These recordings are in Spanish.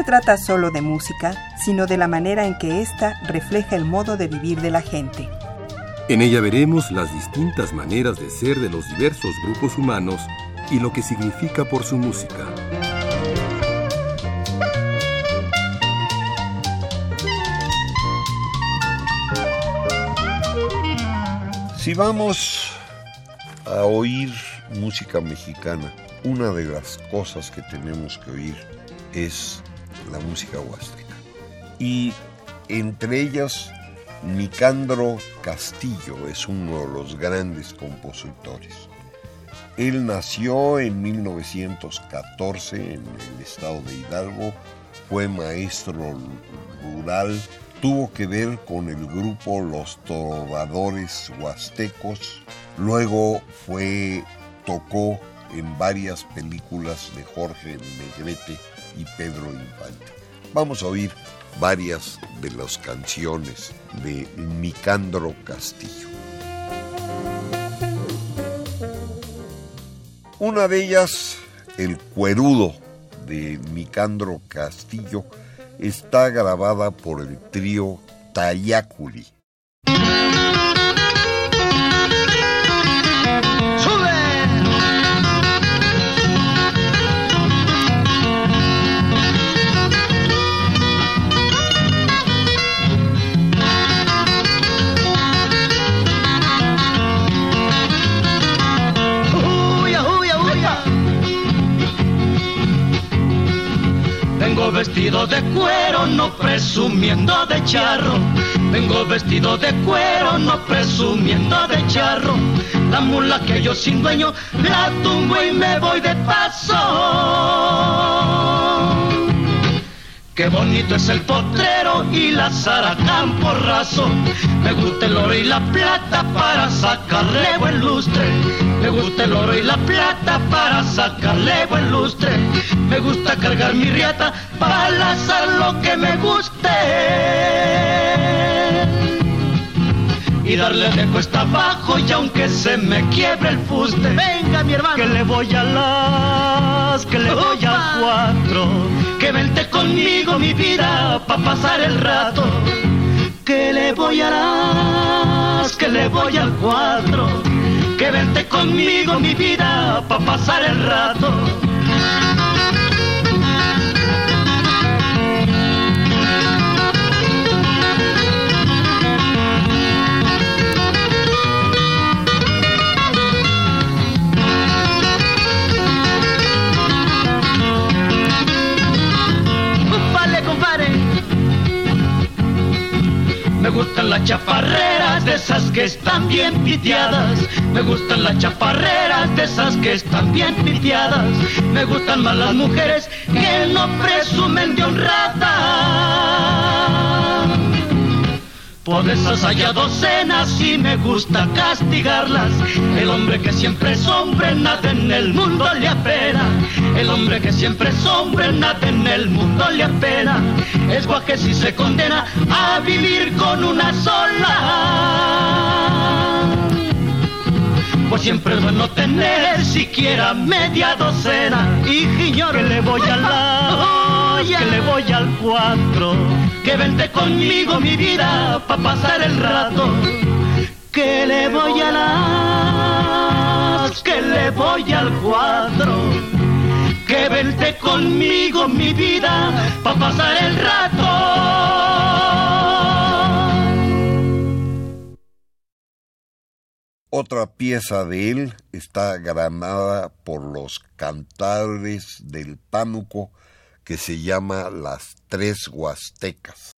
Se trata solo de música, sino de la manera en que ésta refleja el modo de vivir de la gente. En ella veremos las distintas maneras de ser de los diversos grupos humanos y lo que significa por su música. Si vamos a oír música mexicana, una de las cosas que tenemos que oír es la música huasteca. Y entre ellas, Nicandro Castillo es uno de los grandes compositores. Él nació en 1914 en el estado de Hidalgo, fue maestro rural, tuvo que ver con el grupo Los Trovadores Huastecos, luego fue, tocó en varias películas de Jorge Negrete y Pedro Infante. Vamos a oír varias de las canciones de Nicandro Castillo. Una de ellas, El Cuerudo de Nicandro Castillo, está grabada por el trío Tayaculi. Vestido de cuero, no presumiendo de charro. Vengo vestido de cuero, no presumiendo de charro. La mula que yo sin dueño la tumbo y me voy de paso. Qué bonito es el potrero y la zaracán porrazo. Me gusta el oro y la plata para sacarle buen lustre. Me gusta el oro y la plata para sacarle buen lustre. Me gusta cargar mi riata para lazar lo que me guste. Y darle de cuesta abajo y aunque se me quiebre el fuste. Venga mi hermano. Que le voy a las, que le voy a cuatro. Que vente conmigo mi vida pa' pasar el rato. Que le voy a las, que le voy al cuatro. Que vente conmigo mi vida pa' pasar el rato. Que están bien piteadas. Me gustan las chaparreras de esas que están bien piteadas. Me gustan más las mujeres que no presumen de honrada. Por esas haya docenas y me gusta castigarlas. El hombre que siempre es hombre, nada en el mundo le apena. El hombre que siempre es hombre, nada en el mundo le apena. Es guaje si se condena a vivir con una sola. Pues siempre es bueno tener siquiera media docena. Y señor, que le voy a la, que le voy al cuatro. Que vente conmigo mi vida pa' pasar el rato. Que le voy a las, que le voy al cuatro. Que vente conmigo mi vida pa' pasar el rato. Otra pieza de él está grabada por los cantares del Pánuco que se llama Las Tres Huastecas.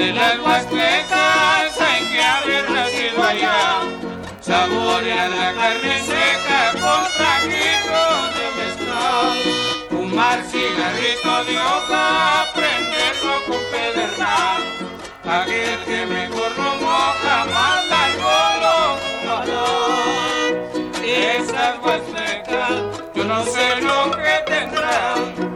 De las huastecas hay que haber nacido allá. Saborear la carne seca con trajitos de mezcal. Fumar cigarrito de hoja, prenderlo con pedernal. Aquel que mejor lo moja, manda el bolo fumador. Esas huastecas, yo no sé lo que tendrán.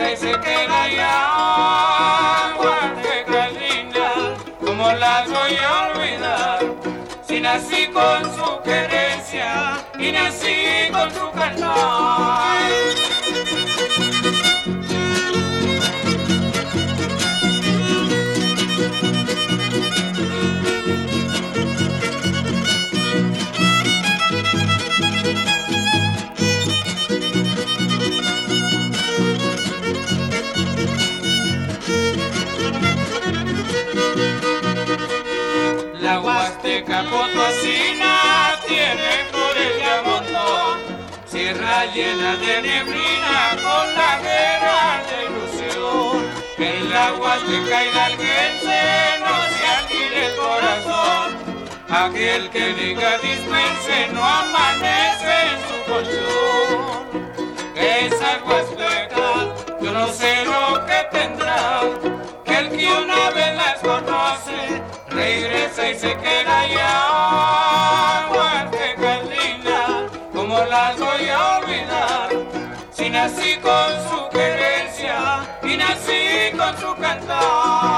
Y se queda allá. Huastecas lindas, como las voy a olvidar. Si nací con su querencia y nací con su cantar. La Huasteca Potosina tiene por ella montón, sierra llena de neblina con la guerra de ilusión. En la Huasteca hidalguense no se alquile el corazón, aquel que diga dispense no amanece en su colchón. Esas Huastecas, yo no sé lo que tendrán, que el que una vez las conoce, regresa y se queda allá. Huastecas lindas, como las voy a olvidar? Si nací con su querencia y nací con su cantar.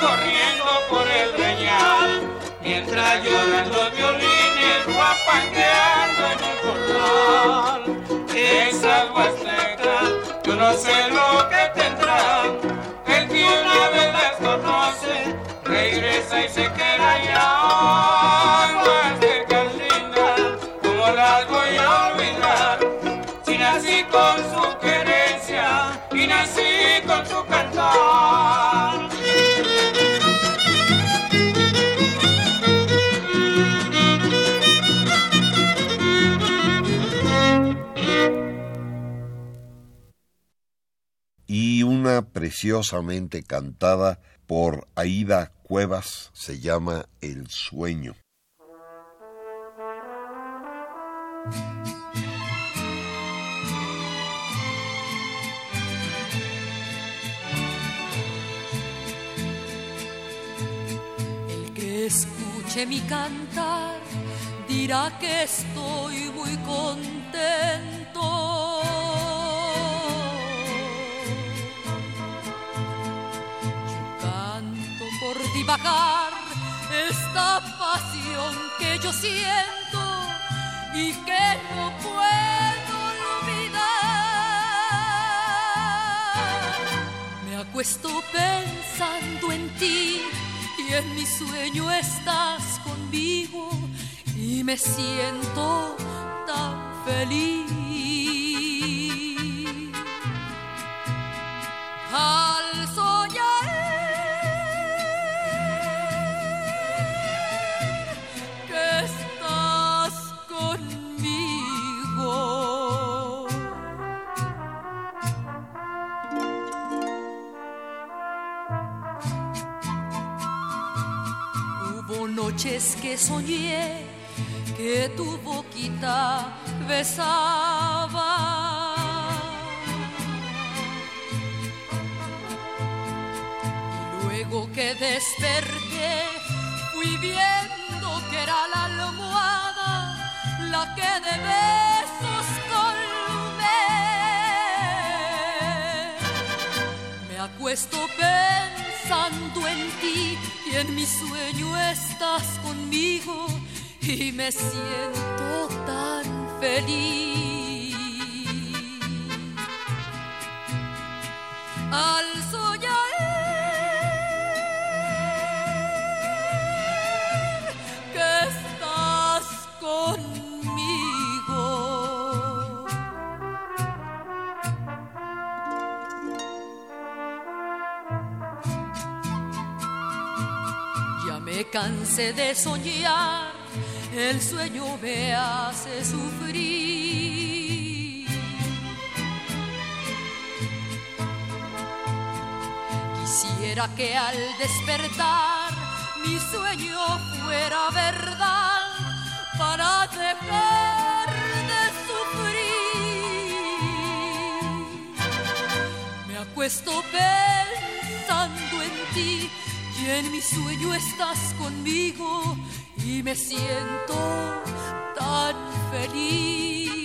Corriendo por el reñal, mientras lloran los violines guapangueando en el corral. Esas huastecas, yo no sé lo que tendrán, el que una vez las conoce, regresa y se queda allá. Una preciosamente cantada por Aida Cuevas se llama El sueño. El que escuche mi cantar dirá que estoy muy contento. Esta pasión que yo siento y que no puedo olvidar. Me acuesto pensando en ti y en mi sueño estás conmigo y me siento tan feliz. Al que soñé que tu boquita besaba. Y luego que desperté, fui viendo que era la almohada la que de besos colmé. Me acuesto pensando en ti y en mi sueño estás conmigo y me siento tan feliz. Al Cansé de soñar, el sueño me hace sufrir. Quisiera que al despertar mi sueño fuera verdad para dejar de sufrir. Me acuesto pensando en ti y en mi sueño estás conmigo y me siento tan feliz.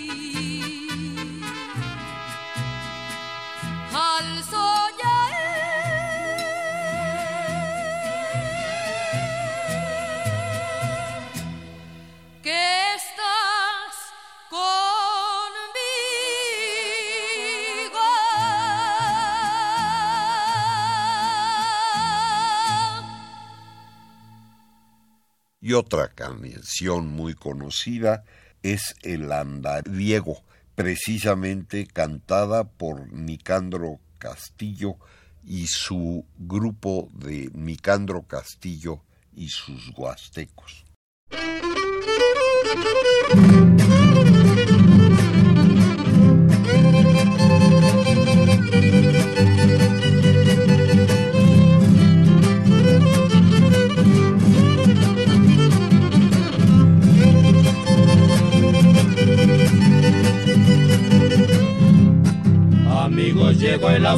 Y otra canción muy conocida es El Andariego, precisamente cantada por Nicandro Castillo y su grupo de Nicandro Castillo y sus huastecos.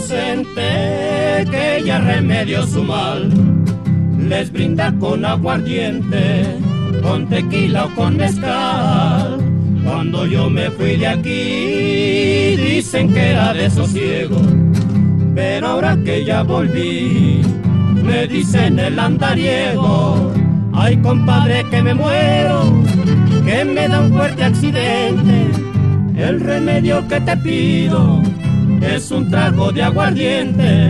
Ausente que ya remedió su mal. Les brinda con aguardiente, con tequila o con mezcal. Cuando yo me fui de aquí, dicen que era de sosiego. Pero ahora que ya volví, me dicen el andariego. Ay, compadre, que me muero, que me da un fuerte accidente. El remedio que te pido es un trago de aguardiente.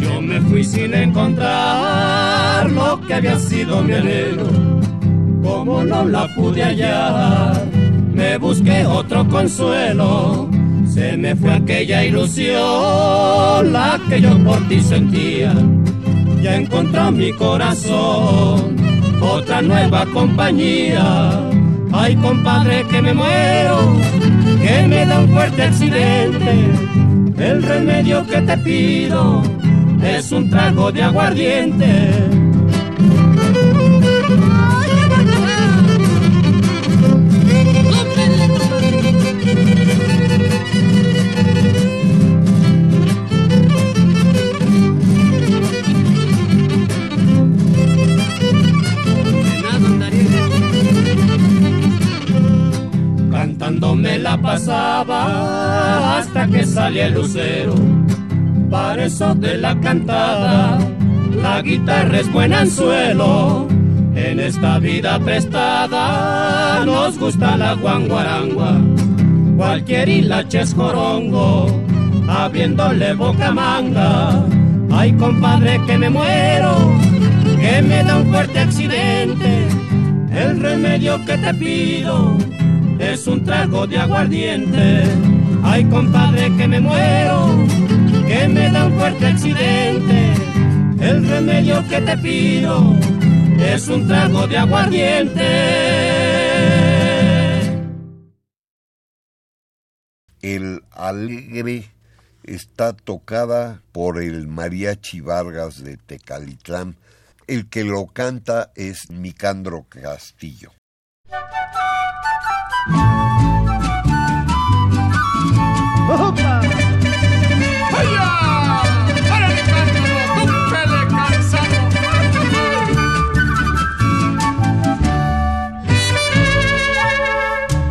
Yo me fui sin encontrar lo que había sido mi anhelo. Como no la pude hallar, me busqué otro consuelo. Se me fue aquella ilusión, la que yo por ti sentía. Ya encontró mi corazón otra nueva compañía. Ay, compadre, que me muero, que me da un fuerte accidente. El remedio que te pido es un trago de aguardiente. Pasaba hasta que salía el lucero. Para eso de la cantada, la guitarra es buen anzuelo. En esta vida prestada nos gusta la guanguarangua. Cualquier hilache es jorongo, abriéndole boca manga. Ay, compadre, que me muero, que me da un fuerte accidente. El remedio que te pido es un trago de aguardiente. Ay, compadre, que me muero, que me da un fuerte accidente. El remedio que te pido es un trago de aguardiente. El Alegre está tocada por el Mariachi Vargas de Tecalitlán. El que lo canta es Nicandro Castillo.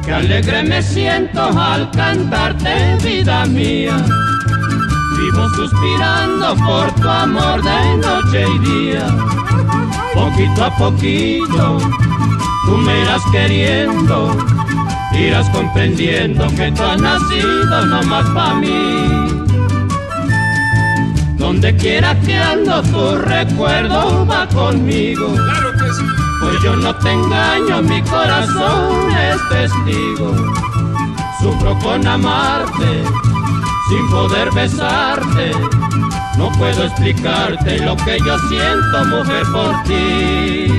Que alegre me siento al cantarte, vida mía. Vivo suspirando por tu amor de noche y día. Poquito a poquito, tú me irás queriendo, irás comprendiendo que tú has nacido nomás para mí. Donde quiera que ando, tu recuerdo va conmigo. Claro que sí. Pues yo no te engaño, mi corazón es testigo. Sufro con amarte, sin poder besarte. No puedo explicarte lo que yo siento, mujer, por ti.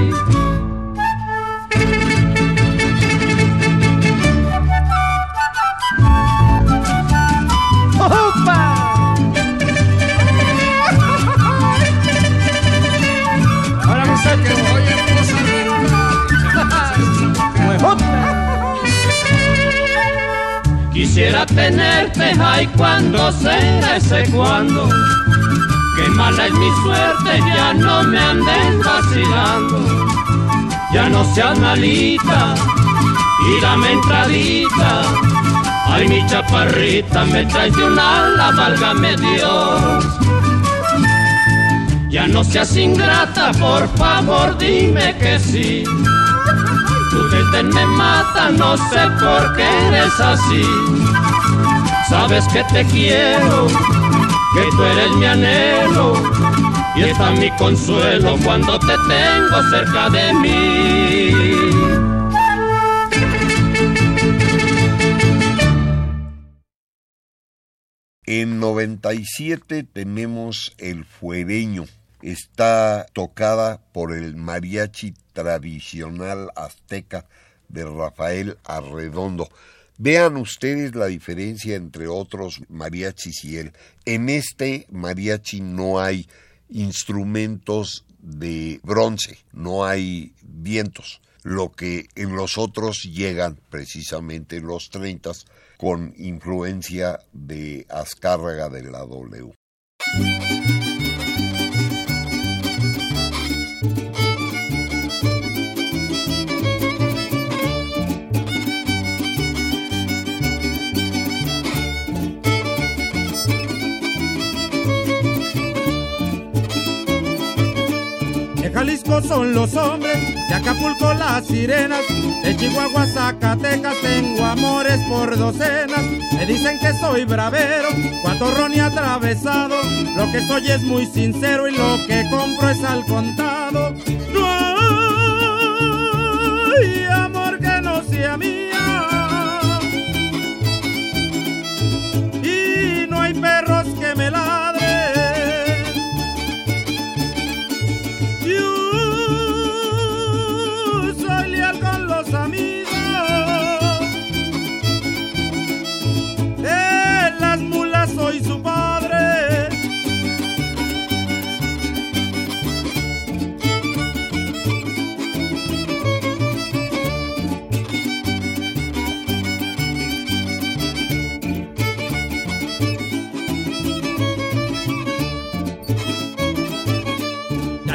Quisiera tenerte, ay, cuando será ese cuando. Qué mala es mi suerte, ya no me andes vacilando. Ya no seas malita y dame entradita. Ay, mi chaparrita, me traes de un ala, válgame Dios. Ya no seas ingrata, por favor, dime que sí. Tu desdén me mata, no sé por qué eres así. Sabes que te quiero, que tú eres mi anhelo. Y está mi consuelo cuando te tengo cerca de mí. En 97 tenemos El Fuereño. Está tocada por el mariachi tradicional azteca de Rafael Arredondo. Vean ustedes la diferencia entre otros mariachis y él. En este mariachi no hay instrumentos de bronce, no hay vientos, lo que en los otros llegan precisamente en los 30 con influencia de Azcárraga de la W. son los hombres, de Acapulco las sirenas, de Chihuahua, Zacatecas tengo amores por docenas. Me dicen que soy bravero, cuatorrón y atravesado, lo que soy es muy sincero y lo que compro es al contado. No hay amor que no sea mía. Y no hay perros que me ladren.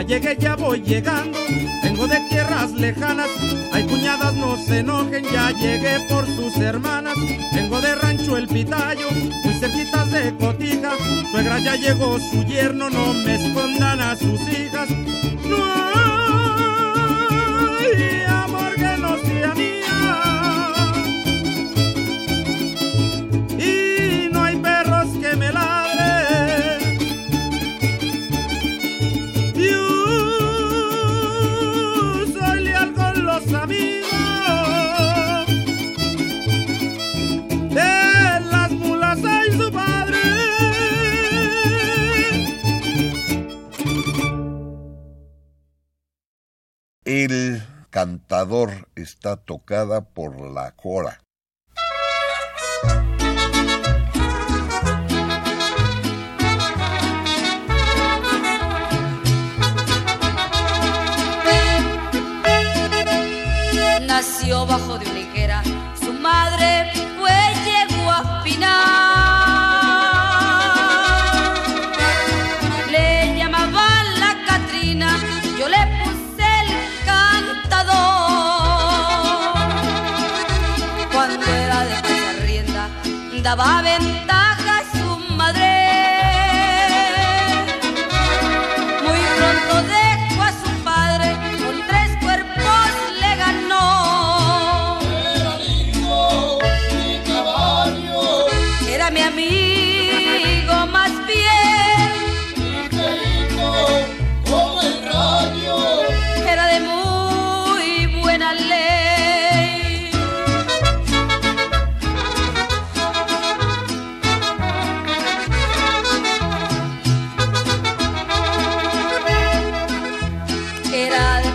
Llegué, ya voy llegando, vengo de tierras lejanas. Hay cuñadas, no se enojen, ya llegué por sus hermanas. Vengo de rancho el pitayo, muy cerquitas de cotija. Suegra ya llegó su yerno, no me escondan a sus hijas. No El cantador está tocada por la cora. Nació bajo de una higuera, su madre da war, wenn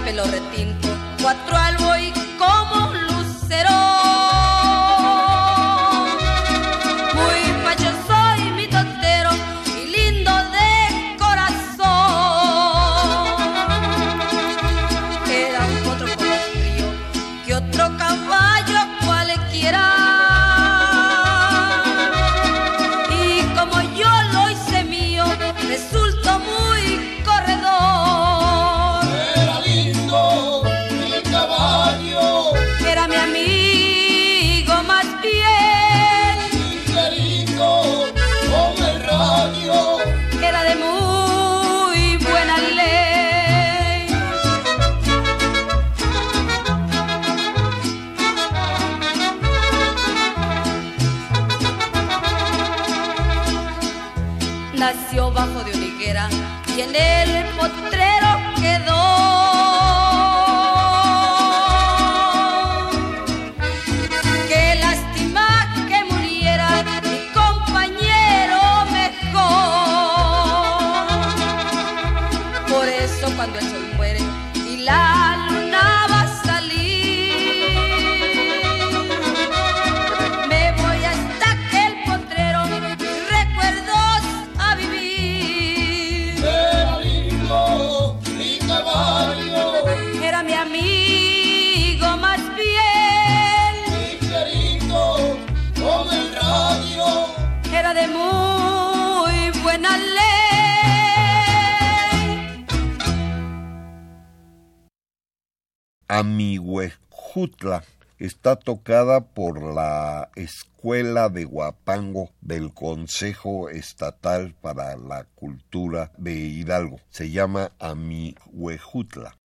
pelo retinto, cuatro albo y como Amigüejutla está tocada por la Escuela de Huapango del Consejo Estatal para la Cultura de Hidalgo. Se llama Amigüejutla.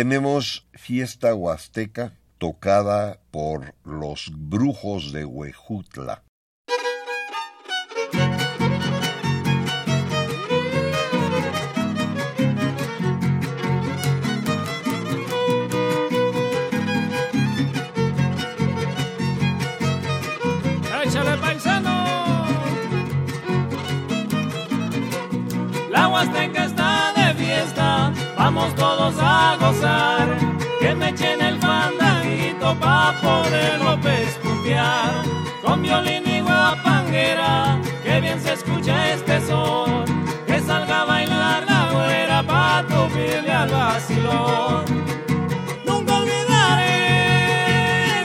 Tenemos fiesta huasteca tocada por los brujos de Huejutla. Vamos todos a gozar. Que me echen el fandanguito pa' poderlo pescutear. Con violín y guapanguera, que bien se escucha este son. Que salga a bailar la güera pa' tupirle al vacilón. Nunca olvidaré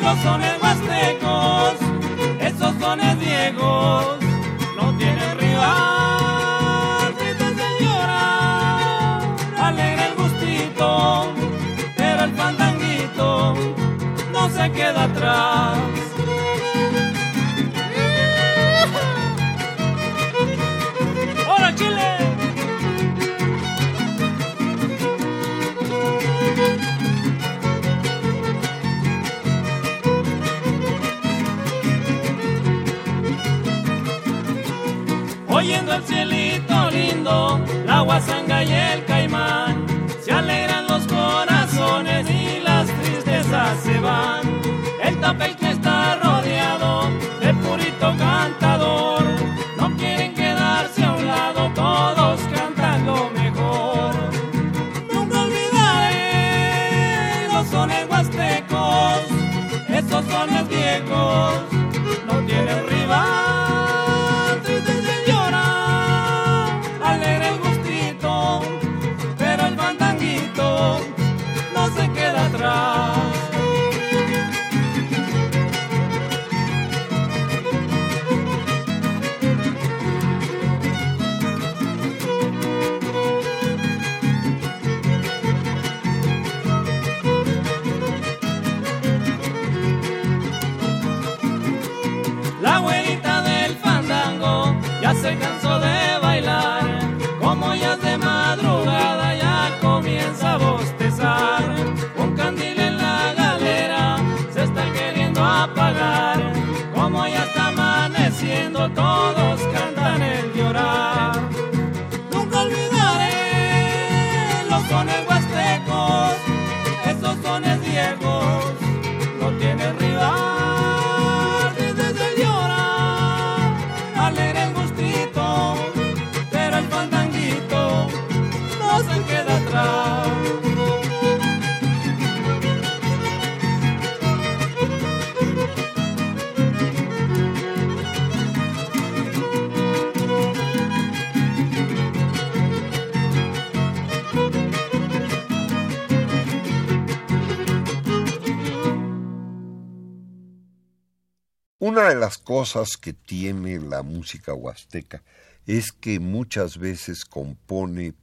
los sones huastecos esos sones viejos queda atrás. ¡Hola Chile! oyendo el cielito lindo, la guasanga y el El tapel Music Una de las cosas que tiene la música huasteca es que muchas veces compone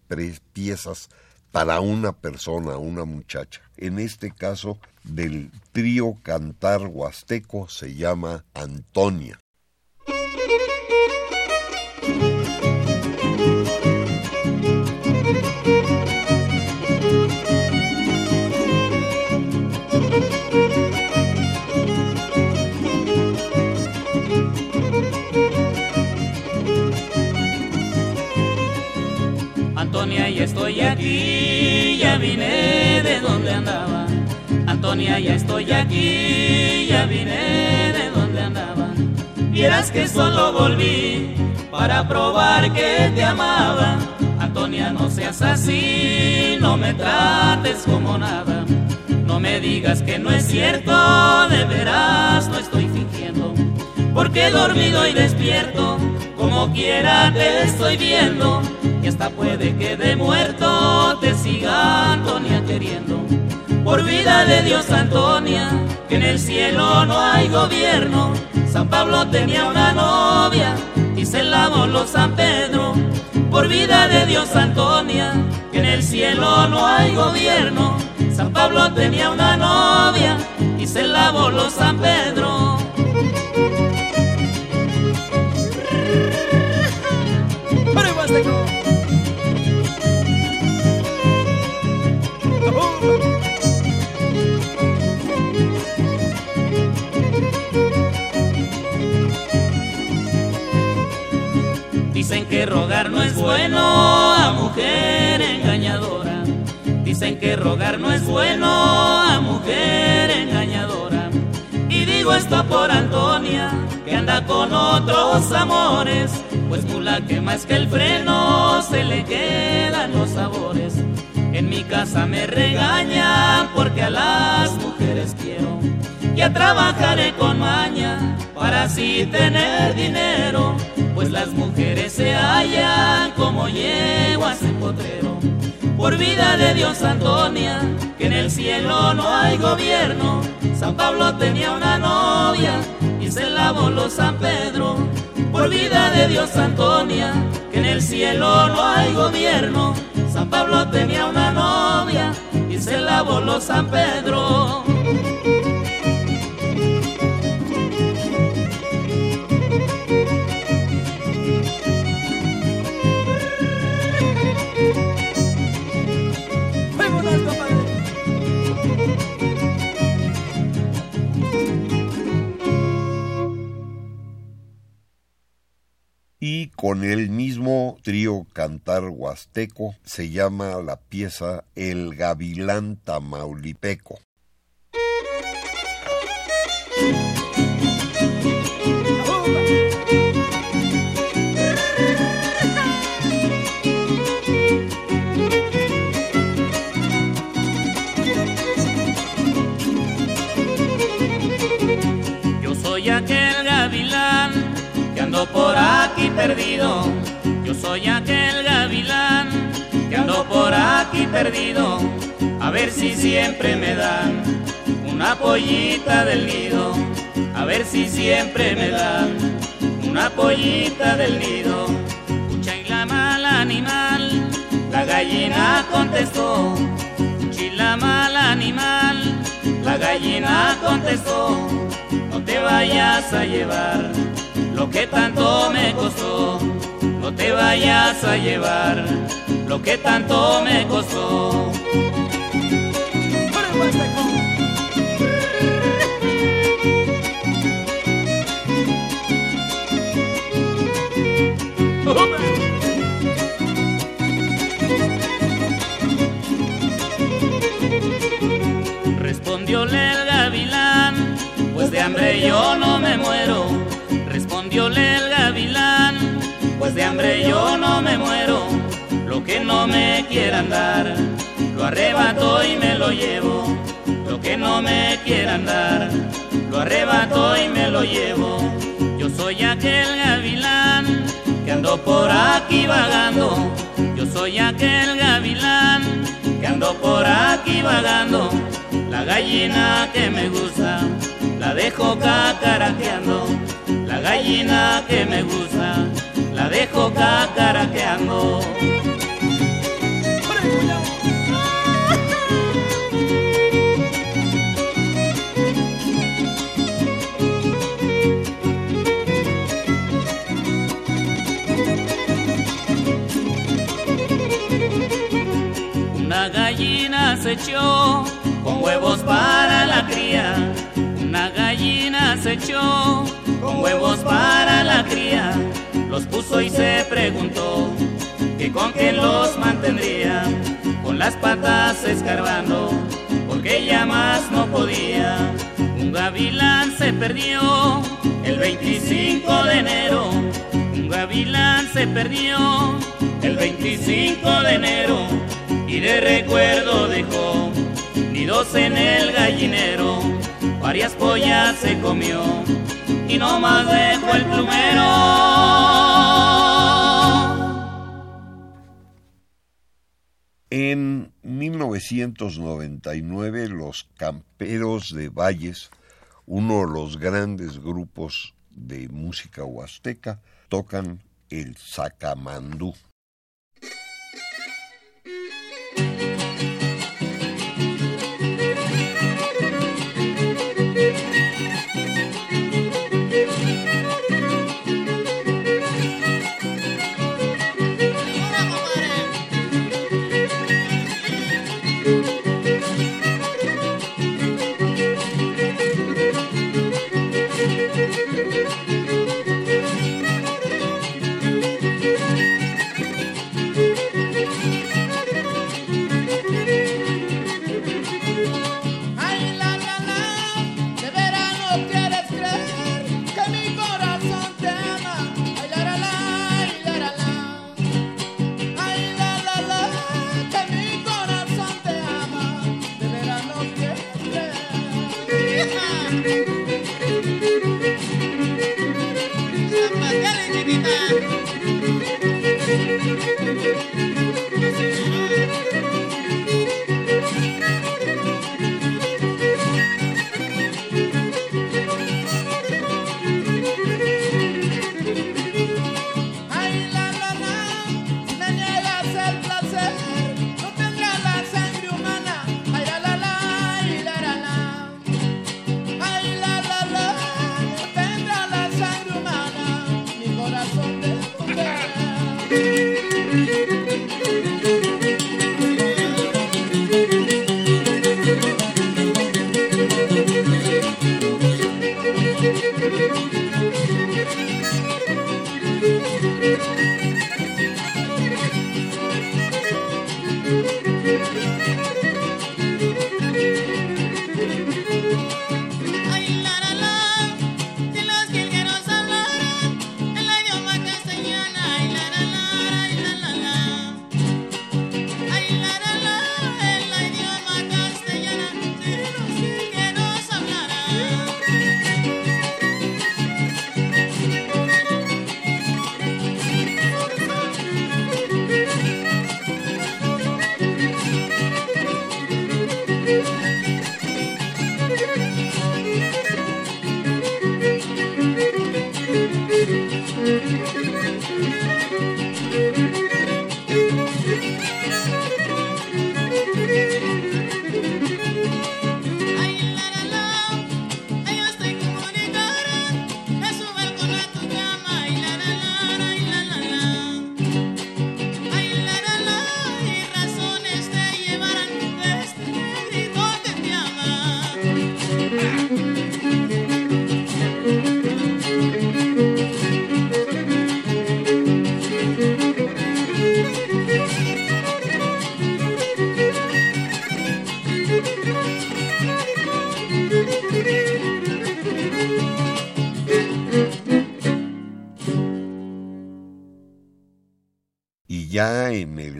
piezas para una persona, una muchacha. En este caso, del trío cantar huasteco se llama. Antonia, Antonia, ya estoy aquí, ya vine de donde andaba. Vieras que solo volví para probar que te amaba. Antonia, no seas así, no me trates como nada. No me digas que no es cierto, de veras no estoy fingiendo. Porque dormido y despierto, como quiera te estoy viendo. Y hasta puede que de muerto te siga Antonia queriendo. Por vida de Dios, Antonia, que en el cielo no hay gobierno. San Pablo tenía una novia y se la voló San Pedro. Por vida de Dios, Antonia, que en el cielo no hay gobierno. San Pablo tenía una novia y se la voló San Pedro. Rogar no es bueno a mujer engañadora. Dicen que rogar no es bueno a mujer engañadora. Y digo esto por Antonia, que anda con otros amores. Pues mula que más que el freno se le quedan los sabores. En mi casa me regañan porque a las mujeres quiero. Ya trabajaré con maña para así tener dinero. Pues las mujeres se hallan como yeguas en potrero. Por vida de Dios, Antonia, que en el cielo no hay gobierno. San Pablo tenía una novia y se la voló San Pedro. Por vida de Dios, Antonia, que en el cielo no hay gobierno. San Pablo tenía una novia y se la voló San Pedro. Con el mismo trío cantar huasteco se llama la pieza El Gavilán Tamaulipeco. Perdido. Yo soy aquel gavilán que ando por aquí perdido. A ver si siempre me dan una pollita del nido. A ver si siempre me dan una pollita del nido. Pucha y la mal animal, la gallina contestó. Chila mal animal, la gallina contestó. No te vayas a llevar lo que tanto me costó. No te vayas a llevar lo que tanto me costó. Respondióle el gavilán, pues de hambre yo no me muero. Respondióle el gavilán, pues de hambre yo no me muero. Lo que no me quieran dar, lo arrebato y me lo llevo. Lo que no me quieran dar, lo arrebato y me lo llevo. Yo soy aquel gavilán que ando por aquí vagando. Yo soy aquel gavilán que ando por aquí vagando. La gallina que me gusta, la dejo cacaraqueando. Gallina que me gusta, la dejo cacaraqueando. Una gallina se echó con huevos para la cría. Una gallina se echó con huevos para la cría. Los puso y se preguntó que con qué los mantendría. Con las patas escarbando, porque ella más no podía. Un gavilán se perdió el 25 de enero. Un gavilán se perdió el 25 de enero y de recuerdo dejó nidos en el gallinero, varias pollas se comió y no más dejó el plumero. En 1999 los Camperos de Valles, uno de los grandes grupos de música huasteca, tocan el sacamandú.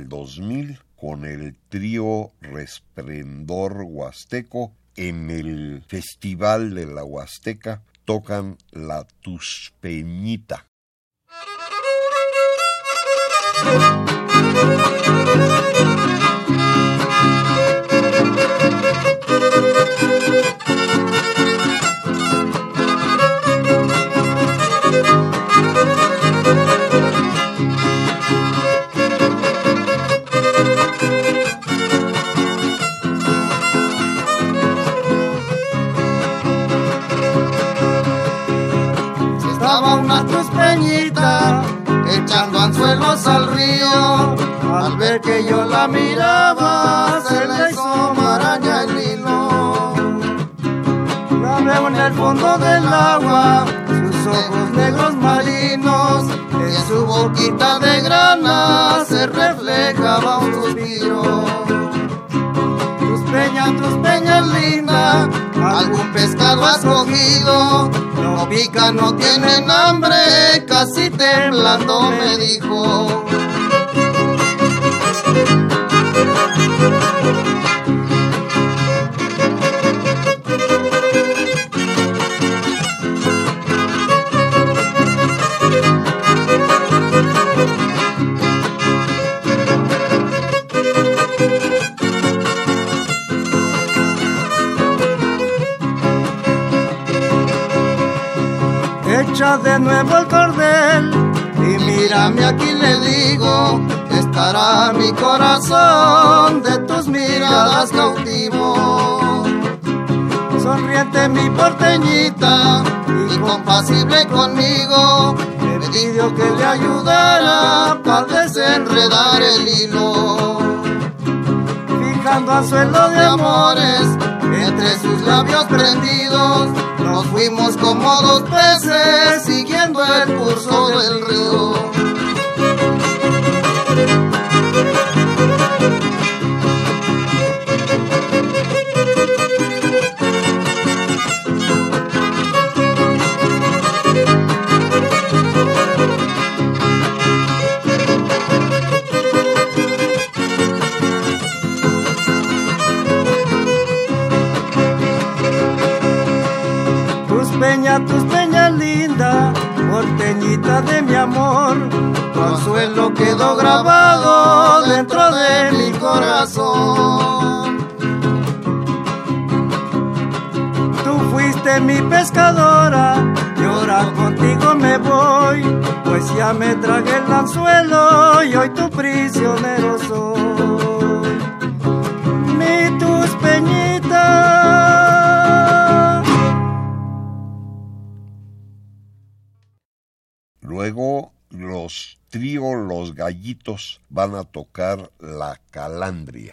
En el 2000, con el trío Resplendor Huasteco, en el Festival de la Huasteca, tocan la Tuspeñita. al río. Al ver que yo la miraba, se le hizo maraña el hilo. La veo en el fondo del agua, sus ojos negros marinos. En su boquita de grana se reflejaba un suspiro. Peñas, tus peñas algún pescado has cogido. No pica, no tienen hambre, casi temblando me dijo. De nuevo el cordel y mírame aquí le digo, estará mi corazón de tus miradas cautivo. Sonriente mi porteñita y compasible conmigo, me pidió que le ayudara para desenredar el hilo. Fijando a suelo de amores entre sus labios prendidos, fuimos como dos peces siguiendo el curso del río. Mi pescadora y contigo me voy, pues ya me tragué el anzuelo y hoy tu prisionero soy. Mi tus peñitas. Luego los trío Los Gallitos van a tocar La Calandria.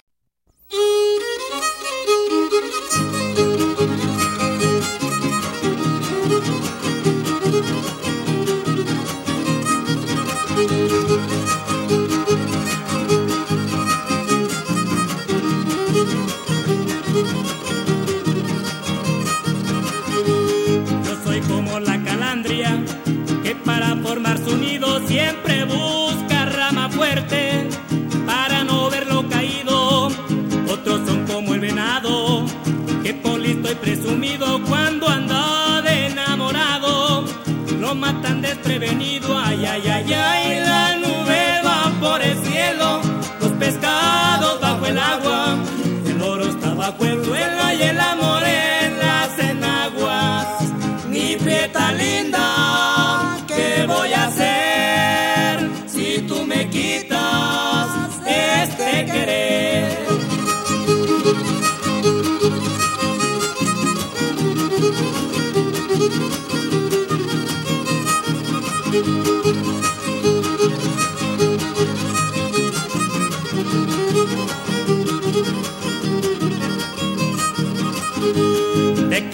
Presumido cuando anda de enamorado lo matan desprevenido. Ay, ay, ay, ay, la nube va por el cielo, los pescados bajo el agua, el oro está bajo el suelo y el amor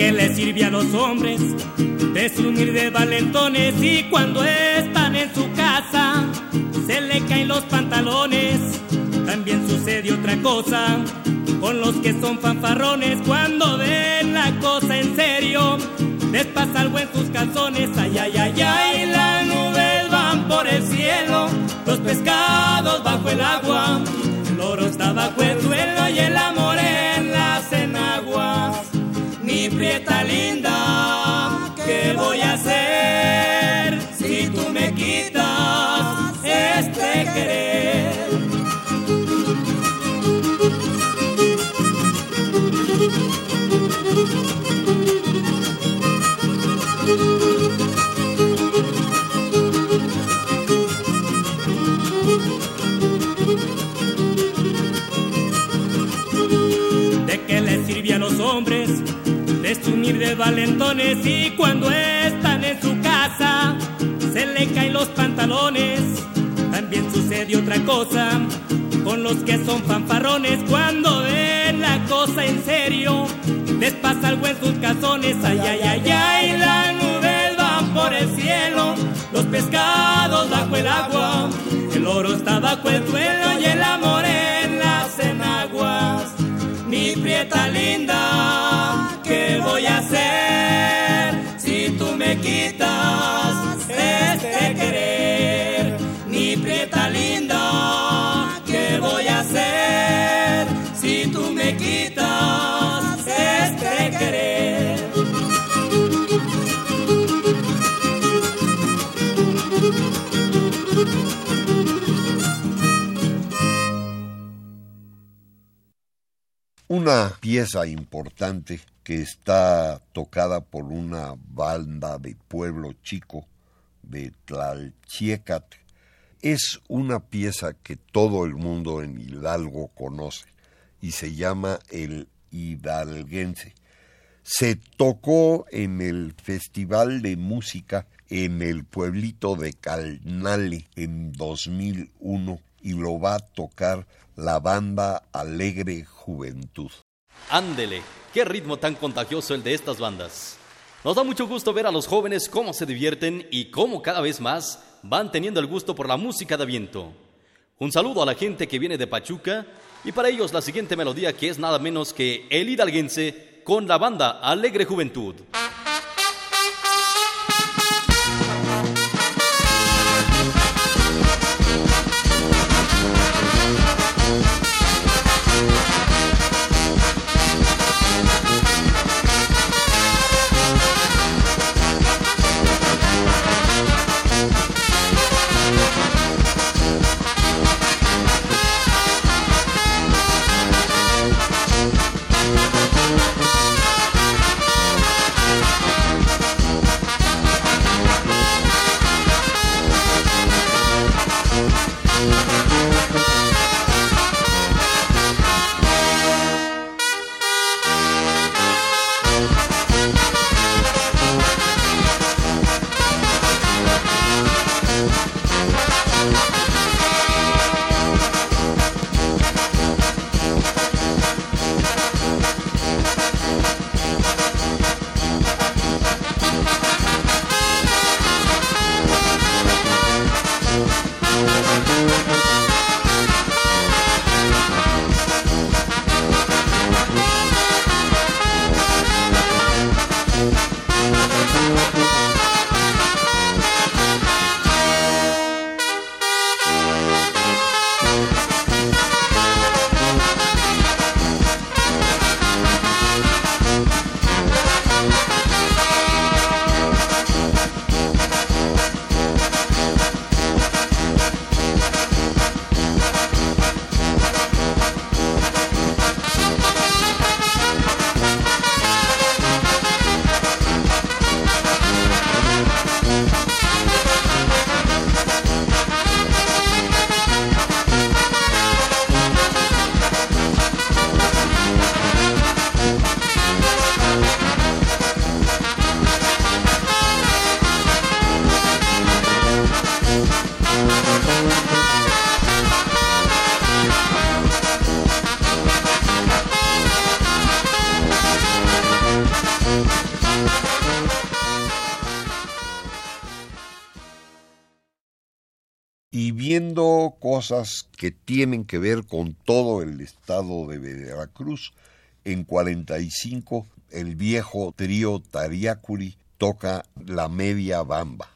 ¿De qué le sirve a los hombres desunir de valentones y cuando están en su casa se le caen los pantalones? También sucede otra cosa con los que son fanfarrones cuando ven la cosa en serio. Les pasa algo en sus calzones, ay, ay, ay, ay, las nubes van por el cielo, los pescados bajo el agua, valentones y cuando están en su casa se le caen los pantalones? También sucede otra cosa con los que son fanfarrones cuando ven la cosa en serio. Les pasa algo en sus calzones, ay, ay, ay, ay, las nubes van por el cielo, los pescados bajo el agua, el oro está bajo el suelo y el amor en las enaguas. Mi prieta linda, ¿qué voy a Una pieza importante que está tocada por una banda de pueblo chico de Tlalchiecat es una pieza que todo el mundo en Hidalgo conoce y se llama el hidalguense. Se tocó en el Festival de Música en el pueblito de Calnale en 2001 y lo va a tocar la banda Alegre Juventud. Ándele, qué ritmo tan contagioso el de estas bandas. Nos da mucho gusto ver a los jóvenes cómo se divierten y cómo cada vez más van teniendo el gusto por la música de viento. Un saludo a la gente que viene de Pachuca y para ellos la siguiente melodía que es nada menos que El Hidalguense con la banda Alegre Juventud. amenazas que tienen que ver con todo el estado de Veracruz. En 45, el viejo trío Tariacuri toca la media bamba.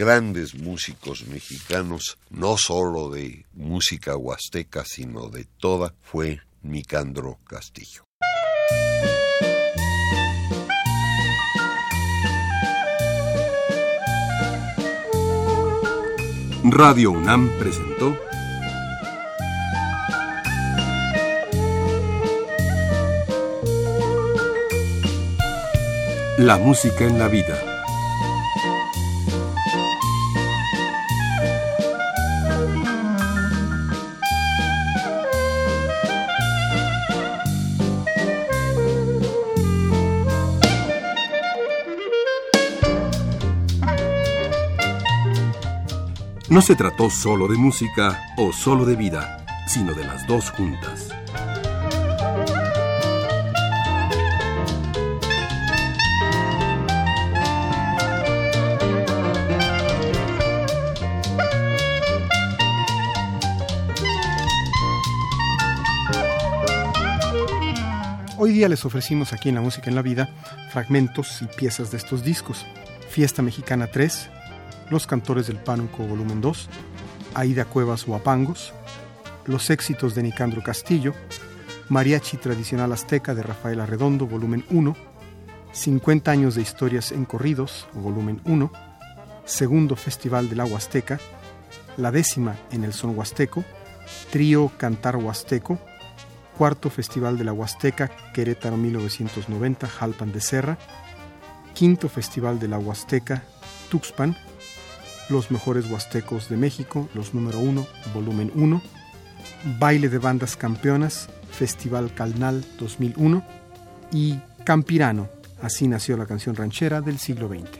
grandes músicos mexicanos, no solo de música huasteca, sino de toda, fue Nicandro Castillo. Radio UNAM presentó La música en la vida. No se trató solo de música o solo de vida, sino de las dos juntas. Hoy día les ofrecimos aquí en La Música en la Vida fragmentos y piezas de estos discos. Fiesta Mexicana 3, Los Cantores del Pánuco Volumen 2, Aida Cuevas Huapangos, Los éxitos de Nicandro Castillo, Mariachi Tradicional Azteca de Rafael Arredondo Volumen 1, 50 años de historias en corridos Volumen 1, Segundo Festival del Agua Azteca, la décima en el son huasteco, Trío Cantar Huasteco, Cuarto Festival de la Huasteca, Querétaro 1990, Jalpan de Serra, Quinto Festival de la Huasteca, Tuxpan, Los Mejores Huastecos de México, los número 1, volumen 1, Baile de Bandas Campeonas, Festival Calnal 2001 y Campirano, así nació la canción ranchera del siglo XX.